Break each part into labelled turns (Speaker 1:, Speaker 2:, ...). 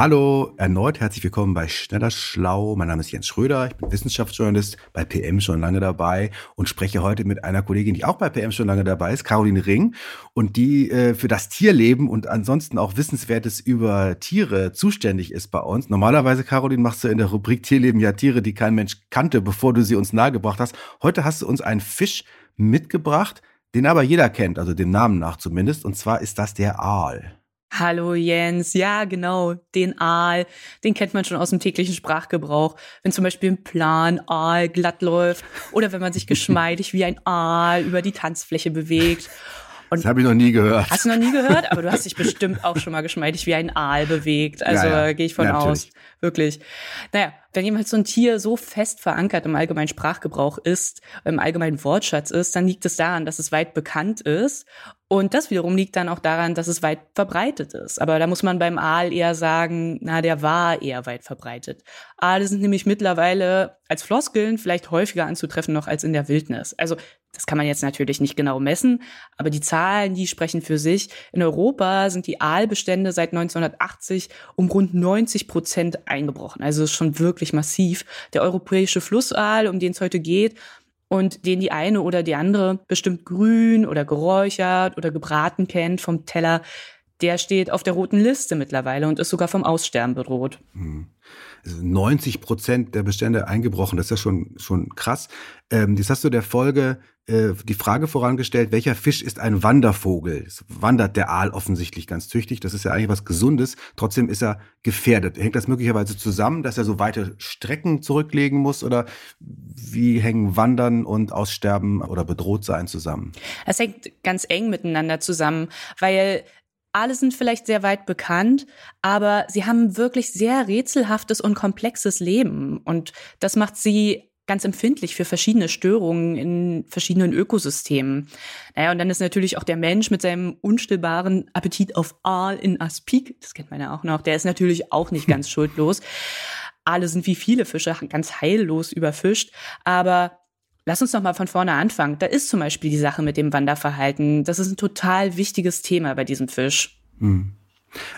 Speaker 1: Hallo, erneut herzlich willkommen bei Schneller Schlau. Mein Name ist Jens Schröder, ich bin Wissenschaftsjournalist bei PM schon lange dabei und spreche heute mit einer Kollegin, die auch bei PM schon lange dabei ist, Caroline Ring, und die äh, für das Tierleben und ansonsten auch Wissenswertes über Tiere zuständig ist bei uns. Normalerweise, Caroline, machst du in der Rubrik Tierleben ja Tiere, die kein Mensch kannte, bevor du sie uns nahegebracht hast. Heute hast du uns einen Fisch mitgebracht, den aber jeder kennt, also dem Namen nach zumindest, und zwar ist das der Aal.
Speaker 2: Hallo Jens, ja genau, den Aal, den kennt man schon aus dem täglichen Sprachgebrauch. Wenn zum Beispiel ein Plan Aal glatt läuft oder wenn man sich geschmeidig wie ein Aal über die Tanzfläche bewegt.
Speaker 1: Und das habe ich noch nie gehört.
Speaker 2: Hast du noch nie gehört? Aber du hast dich bestimmt auch schon mal geschmeidig wie ein Aal bewegt. Also ja, ja. gehe ich von ja, aus. Wirklich. Naja, wenn jemand so ein Tier so fest verankert im allgemeinen Sprachgebrauch ist, im allgemeinen Wortschatz ist, dann liegt es daran, dass es weit bekannt ist. Und das wiederum liegt dann auch daran, dass es weit verbreitet ist. Aber da muss man beim Aal eher sagen, na, der war eher weit verbreitet. Aale sind nämlich mittlerweile als Floskeln vielleicht häufiger anzutreffen noch als in der Wildnis. Also das kann man jetzt natürlich nicht genau messen, aber die Zahlen, die sprechen für sich. In Europa sind die Aalbestände seit 1980 um rund 90 Prozent eingebrochen. Also ist schon wirklich massiv. Der europäische Flussaal, um den es heute geht, und den die eine oder die andere bestimmt grün oder geräuchert oder gebraten kennt vom Teller, der steht auf der roten Liste mittlerweile und ist sogar vom Aussterben bedroht.
Speaker 1: Hm. 90 Prozent der Bestände eingebrochen, das ist ja schon, schon krass. Ähm, jetzt hast du der Folge äh, die Frage vorangestellt, welcher Fisch ist ein Wandervogel? Es wandert der Aal offensichtlich ganz tüchtig, das ist ja eigentlich was Gesundes, trotzdem ist er gefährdet. Hängt das möglicherweise zusammen, dass er so weite Strecken zurücklegen muss oder wie hängen Wandern und Aussterben oder bedroht sein zusammen?
Speaker 2: Es hängt ganz eng miteinander zusammen, weil alle sind vielleicht sehr weit bekannt, aber sie haben wirklich sehr rätselhaftes und komplexes Leben. Und das macht sie ganz empfindlich für verschiedene Störungen in verschiedenen Ökosystemen. Naja, und dann ist natürlich auch der Mensch mit seinem unstillbaren Appetit auf Aal in Aspik, das kennt man ja auch noch, der ist natürlich auch nicht ganz schuldlos. Aale sind wie viele Fische ganz heillos überfischt, aber Lass uns noch mal von vorne anfangen. Da ist zum Beispiel die Sache mit dem Wanderverhalten. Das ist ein total wichtiges Thema bei diesem Fisch.
Speaker 1: Hm.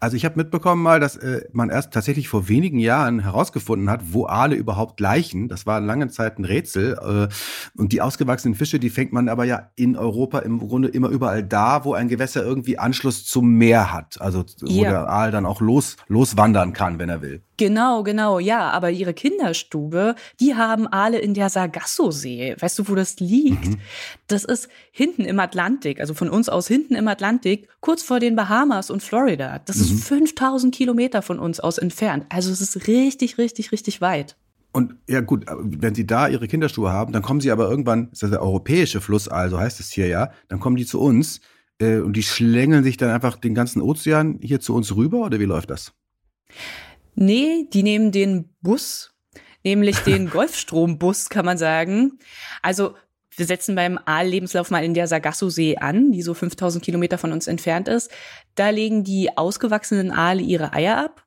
Speaker 1: Also ich habe mitbekommen mal, dass äh, man erst tatsächlich vor wenigen Jahren herausgefunden hat, wo Aale überhaupt gleichen. Das war lange Zeit ein Rätsel. Äh, und die ausgewachsenen Fische, die fängt man aber ja in Europa im Grunde immer überall da, wo ein Gewässer irgendwie Anschluss zum Meer hat. Also wo ja. der Aal dann auch los, loswandern kann, wenn er will.
Speaker 2: Genau, genau, ja. Aber ihre Kinderstube, die haben Aale in der Sargasso-See. Weißt du, wo das liegt? Mhm. Das ist hinten im Atlantik, also von uns aus hinten im Atlantik, kurz vor den Bahamas und Florida. Das mhm. ist 5000 Kilometer von uns aus entfernt. Also es ist richtig, richtig, richtig weit.
Speaker 1: Und ja gut, wenn Sie da Ihre Kinderstube haben, dann kommen Sie aber irgendwann, das ist der europäische Flussaal, so heißt es hier ja, dann kommen die zu uns äh, und die schlängeln sich dann einfach den ganzen Ozean hier zu uns rüber oder wie läuft das?
Speaker 2: Nee, die nehmen den Bus, nämlich den Golfstrombus, kann man sagen. Also wir setzen beim Aal-Lebenslauf mal in der Sargasso-See an, die so 5000 Kilometer von uns entfernt ist. Da legen die ausgewachsenen Aale ihre Eier ab.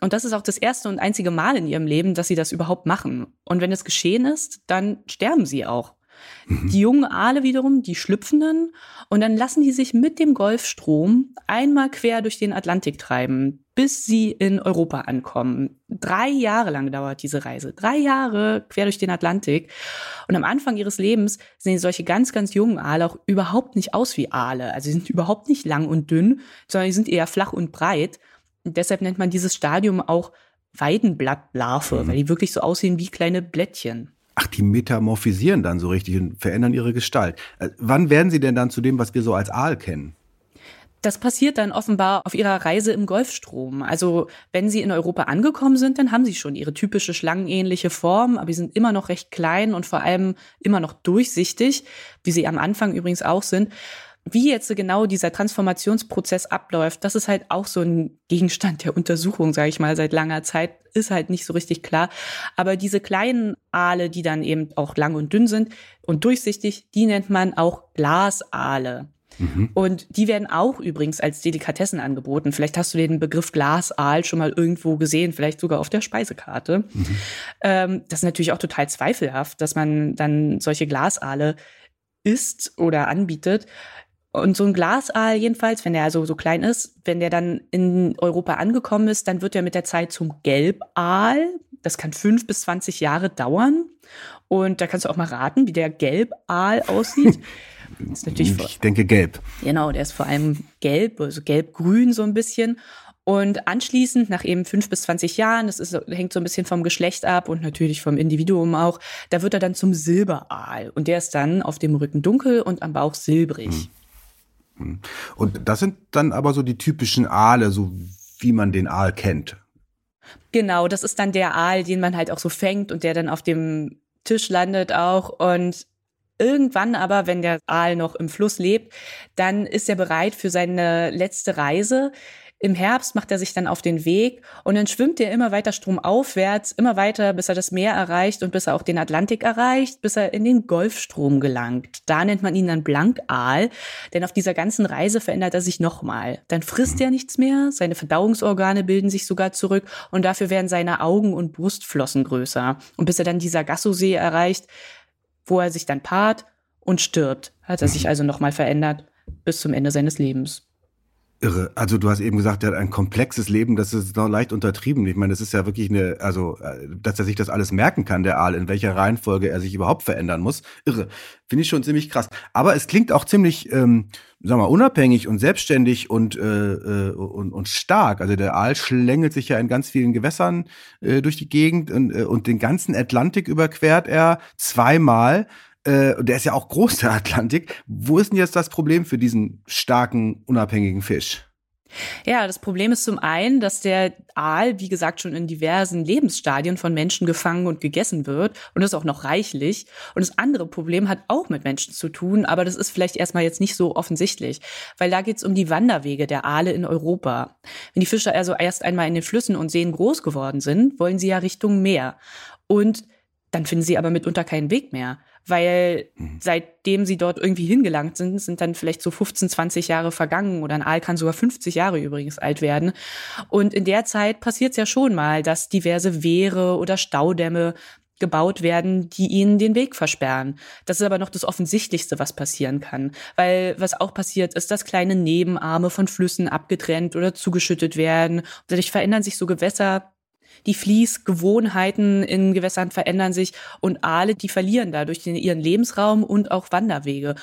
Speaker 2: Und das ist auch das erste und einzige Mal in ihrem Leben, dass sie das überhaupt machen. Und wenn es geschehen ist, dann sterben sie auch. Mhm. Die jungen Aale wiederum, die schlüpfen dann und dann lassen die sich mit dem Golfstrom einmal quer durch den Atlantik treiben, bis sie in Europa ankommen. Drei Jahre lang dauert diese Reise. Drei Jahre quer durch den Atlantik. Und am Anfang ihres Lebens sehen solche ganz, ganz jungen Aale auch überhaupt nicht aus wie Aale. Also sie sind überhaupt nicht lang und dünn, sondern sie sind eher flach und breit. Und deshalb nennt man dieses Stadium auch Weidenblattlarve, mhm. weil die wirklich so aussehen wie kleine Blättchen.
Speaker 1: Ach, die metamorphisieren dann so richtig und verändern ihre Gestalt. Äh, wann werden sie denn dann zu dem, was wir so als Aal kennen?
Speaker 2: Das passiert dann offenbar auf ihrer Reise im Golfstrom. Also wenn sie in Europa angekommen sind, dann haben sie schon ihre typische schlangenähnliche Form, aber sie sind immer noch recht klein und vor allem immer noch durchsichtig, wie sie am Anfang übrigens auch sind. Wie jetzt genau dieser Transformationsprozess abläuft, das ist halt auch so ein Gegenstand der Untersuchung, sage ich mal, seit langer Zeit, ist halt nicht so richtig klar. Aber diese kleinen Aale, die dann eben auch lang und dünn sind und durchsichtig, die nennt man auch Blasaale. Mhm. Und die werden auch übrigens als Delikatessen angeboten. Vielleicht hast du den Begriff Glasaal schon mal irgendwo gesehen, vielleicht sogar auf der Speisekarte. Mhm. Ähm, das ist natürlich auch total zweifelhaft, dass man dann solche Glasaale isst oder anbietet. Und so ein Glasaal jedenfalls, wenn der also so klein ist, wenn der dann in Europa angekommen ist, dann wird er mit der Zeit zum Gelbaal. Das kann fünf bis zwanzig Jahre dauern. Und da kannst du auch mal raten, wie der Gelbaal aussieht.
Speaker 1: ist natürlich ich denke gelb.
Speaker 2: Genau, der ist vor allem gelb, also gelb-grün so ein bisschen. Und anschließend, nach eben fünf bis zwanzig Jahren, das ist, hängt so ein bisschen vom Geschlecht ab und natürlich vom Individuum auch, da wird er dann zum Silberaal. Und der ist dann auf dem Rücken dunkel und am Bauch silbrig.
Speaker 1: Hm. Und das sind dann aber so die typischen Aale, so wie man den Aal kennt.
Speaker 2: Genau, das ist dann der Aal, den man halt auch so fängt und der dann auf dem Tisch landet auch. Und Irgendwann aber, wenn der Aal noch im Fluss lebt, dann ist er bereit für seine letzte Reise. Im Herbst macht er sich dann auf den Weg und dann schwimmt er immer weiter stromaufwärts, immer weiter, bis er das Meer erreicht und bis er auch den Atlantik erreicht, bis er in den Golfstrom gelangt. Da nennt man ihn dann Blankaal, denn auf dieser ganzen Reise verändert er sich nochmal. Dann frisst er nichts mehr, seine Verdauungsorgane bilden sich sogar zurück und dafür werden seine Augen und Brustflossen größer. Und bis er dann dieser Gassosee erreicht, wo er sich dann paart und stirbt. Hat er sich also nochmal verändert bis zum Ende seines Lebens.
Speaker 1: Irre. Also du hast eben gesagt, er hat ein komplexes Leben, das ist noch leicht untertrieben. Ich meine, das ist ja wirklich eine, also, äh, dass er sich das alles merken kann, der Aal, in welcher Reihenfolge er sich überhaupt verändern muss. Irre. Finde ich schon ziemlich krass. Aber es klingt auch ziemlich, ähm, sag mal, unabhängig und selbstständig und, äh, äh, und, und stark. Also der Aal schlängelt sich ja in ganz vielen Gewässern äh, durch die Gegend und, äh, und den ganzen Atlantik überquert er zweimal äh, der ist ja auch groß, der Atlantik. Wo ist denn jetzt das Problem für diesen starken, unabhängigen Fisch?
Speaker 2: Ja, das Problem ist zum einen, dass der Aal, wie gesagt, schon in diversen Lebensstadien von Menschen gefangen und gegessen wird und das auch noch reichlich. Und das andere Problem hat auch mit Menschen zu tun, aber das ist vielleicht erstmal jetzt nicht so offensichtlich, weil da geht es um die Wanderwege der Aale in Europa. Wenn die Fische also erst einmal in den Flüssen und Seen groß geworden sind, wollen sie ja Richtung Meer. Und dann finden sie aber mitunter keinen Weg mehr weil mhm. seitdem sie dort irgendwie hingelangt sind, sind dann vielleicht so 15, 20 Jahre vergangen oder ein Aal kann sogar 50 Jahre übrigens alt werden. Und in der Zeit passiert es ja schon mal, dass diverse Wehre oder Staudämme gebaut werden, die ihnen den Weg versperren. Das ist aber noch das Offensichtlichste, was passieren kann. Weil was auch passiert, ist, dass kleine Nebenarme von Flüssen abgetrennt oder zugeschüttet werden. Dadurch verändern sich so Gewässer die Fließgewohnheiten in Gewässern verändern sich und Aale, die verlieren dadurch ihren Lebensraum und auch Wanderwege.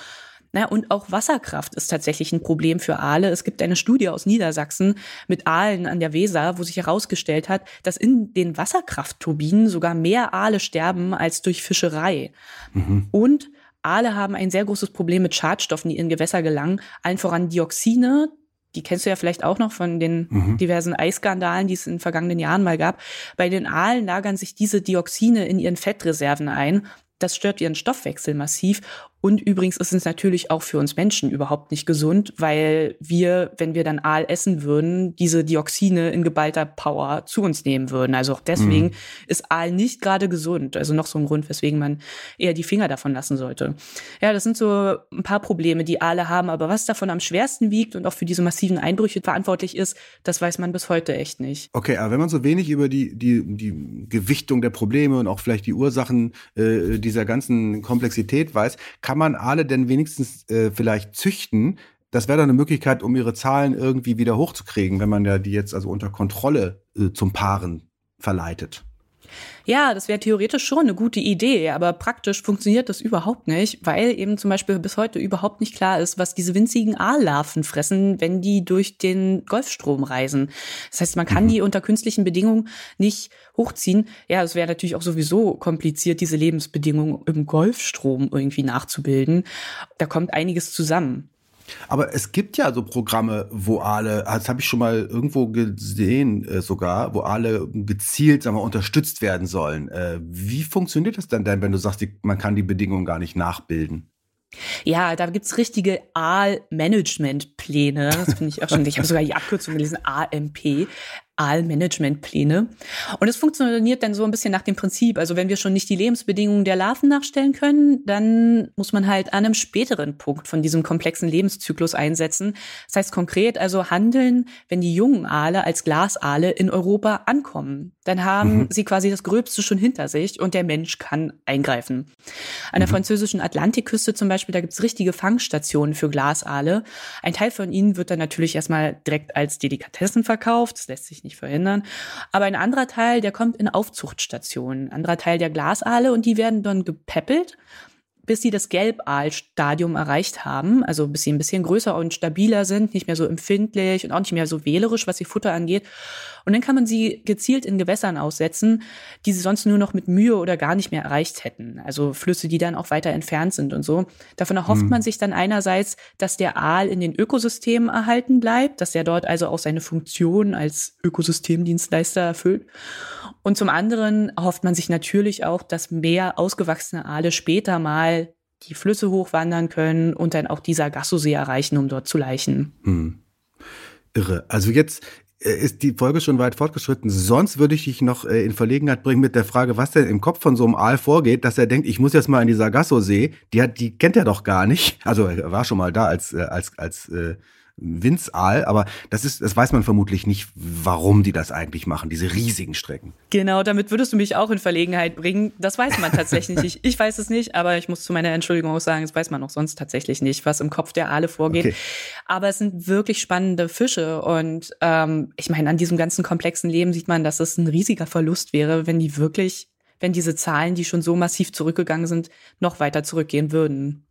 Speaker 2: Na, und auch Wasserkraft ist tatsächlich ein Problem für Aale. Es gibt eine Studie aus Niedersachsen mit Aalen an der Weser, wo sich herausgestellt hat, dass in den Wasserkraftturbinen sogar mehr Aale sterben als durch Fischerei. Mhm. Und Aale haben ein sehr großes Problem mit Schadstoffen, die in Gewässer gelangen, allen voran Dioxine die kennst du ja vielleicht auch noch von den mhm. diversen Eiskandalen, die es in den vergangenen Jahren mal gab. Bei den Aalen lagern sich diese Dioxine in ihren Fettreserven ein. Das stört ihren Stoffwechsel massiv und übrigens ist es natürlich auch für uns Menschen überhaupt nicht gesund, weil wir, wenn wir dann Aal essen würden, diese Dioxine in geballter Power zu uns nehmen würden. Also auch deswegen mhm. ist Aal nicht gerade gesund. Also noch so ein Grund, weswegen man eher die Finger davon lassen sollte. Ja, das sind so ein paar Probleme, die Aale haben. Aber was davon am schwersten wiegt und auch für diese massiven Einbrüche verantwortlich ist, das weiß man bis heute echt nicht.
Speaker 1: Okay, aber wenn man so wenig über die, die, die Gewichtung der Probleme und auch vielleicht die Ursachen äh, dieser ganzen Komplexität weiß, kann man Aale denn wenigstens äh, vielleicht züchten? Das wäre dann eine Möglichkeit, um ihre Zahlen irgendwie wieder hochzukriegen, wenn man ja die jetzt also unter Kontrolle äh, zum Paaren verleitet.
Speaker 2: Ja, das wäre theoretisch schon eine gute Idee, aber praktisch funktioniert das überhaupt nicht, weil eben zum Beispiel bis heute überhaupt nicht klar ist, was diese winzigen Aallarven fressen, wenn die durch den Golfstrom reisen. Das heißt, man kann mhm. die unter künstlichen Bedingungen nicht hochziehen. Ja, es wäre natürlich auch sowieso kompliziert, diese Lebensbedingungen im Golfstrom irgendwie nachzubilden. Da kommt einiges zusammen.
Speaker 1: Aber es gibt ja so Programme, wo alle, das habe ich schon mal irgendwo gesehen äh, sogar, wo alle gezielt sagen wir, unterstützt werden sollen. Äh, wie funktioniert das dann denn, wenn du sagst, die, man kann die Bedingungen gar nicht nachbilden?
Speaker 2: Ja, da gibt's richtige Aal-Management-Pläne. Das finde ich auch schon. Ich habe sogar die Abkürzung gelesen, AMP. Aalmanagementpläne. Und es funktioniert dann so ein bisschen nach dem Prinzip. Also wenn wir schon nicht die Lebensbedingungen der Larven nachstellen können, dann muss man halt an einem späteren Punkt von diesem komplexen Lebenszyklus einsetzen. Das heißt konkret also handeln, wenn die jungen Aale als Glasaale in Europa ankommen. Dann haben mhm. sie quasi das Gröbste schon hinter sich und der Mensch kann eingreifen. An der mhm. französischen Atlantikküste zum Beispiel, da gibt's richtige Fangstationen für Glasaale. Ein Teil von ihnen wird dann natürlich erstmal direkt als Delikatessen verkauft. Das lässt sich nicht nicht verhindern. Aber ein anderer Teil, der kommt in Aufzuchtstationen. Ein anderer Teil der Glasaale und die werden dann gepäppelt bis sie das Gelbaalstadium erreicht haben, also bis sie ein bisschen größer und stabiler sind, nicht mehr so empfindlich und auch nicht mehr so wählerisch, was ihr Futter angeht. Und dann kann man sie gezielt in Gewässern aussetzen, die sie sonst nur noch mit Mühe oder gar nicht mehr erreicht hätten. Also Flüsse, die dann auch weiter entfernt sind und so. Davon erhofft hm. man sich dann einerseits, dass der Aal in den Ökosystemen erhalten bleibt, dass er dort also auch seine Funktion als Ökosystemdienstleister erfüllt. Und zum anderen erhofft man sich natürlich auch, dass mehr ausgewachsene Aale später mal die Flüsse hochwandern können und dann auch dieser Gassosee erreichen, um dort zu laichen. Hm.
Speaker 1: Irre. Also jetzt äh, ist die Folge schon weit fortgeschritten. Sonst würde ich dich noch äh, in Verlegenheit bringen mit der Frage, was denn im Kopf von so einem Aal vorgeht, dass er denkt, ich muss jetzt mal in die Sargasso-See. Die hat, die kennt er doch gar nicht. Also er war schon mal da als äh, als als äh, Winzaal, aber das ist, das weiß man vermutlich nicht, warum die das eigentlich machen, diese riesigen Strecken.
Speaker 2: Genau, damit würdest du mich auch in Verlegenheit bringen. Das weiß man tatsächlich nicht. Ich weiß es nicht, aber ich muss zu meiner Entschuldigung auch sagen, das weiß man auch sonst tatsächlich nicht, was im Kopf der Aale vorgeht. Okay. Aber es sind wirklich spannende Fische und ähm, ich meine, an diesem ganzen komplexen Leben sieht man, dass es ein riesiger Verlust wäre, wenn die wirklich, wenn diese Zahlen, die schon so massiv zurückgegangen sind, noch weiter zurückgehen würden.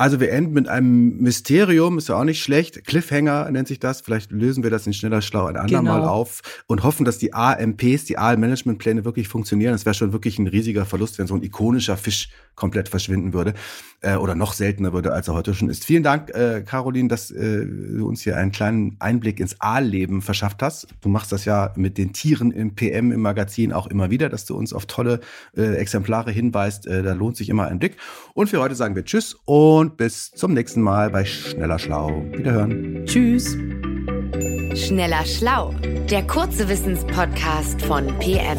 Speaker 1: Also wir enden mit einem Mysterium, ist ja auch nicht schlecht. Cliffhanger nennt sich das. Vielleicht lösen wir das in schneller Schlau ein andermal genau. auf und hoffen, dass die AMPs, die Aal-Management-Pläne wirklich funktionieren. Das wäre schon wirklich ein riesiger Verlust, wenn so ein ikonischer Fisch komplett verschwinden würde äh, oder noch seltener würde, als er heute schon ist. Vielen Dank, äh, Caroline, dass äh, du uns hier einen kleinen Einblick ins Aalleben verschafft hast. Du machst das ja mit den Tieren im PM im Magazin auch immer wieder, dass du uns auf tolle äh, Exemplare hinweist. Äh, da lohnt sich immer ein Blick. Und für heute sagen wir Tschüss und bis zum nächsten Mal bei Schneller Schlau. Wiederhören.
Speaker 2: Tschüss.
Speaker 3: Schneller Schlau, der kurze Wissenspodcast von PM.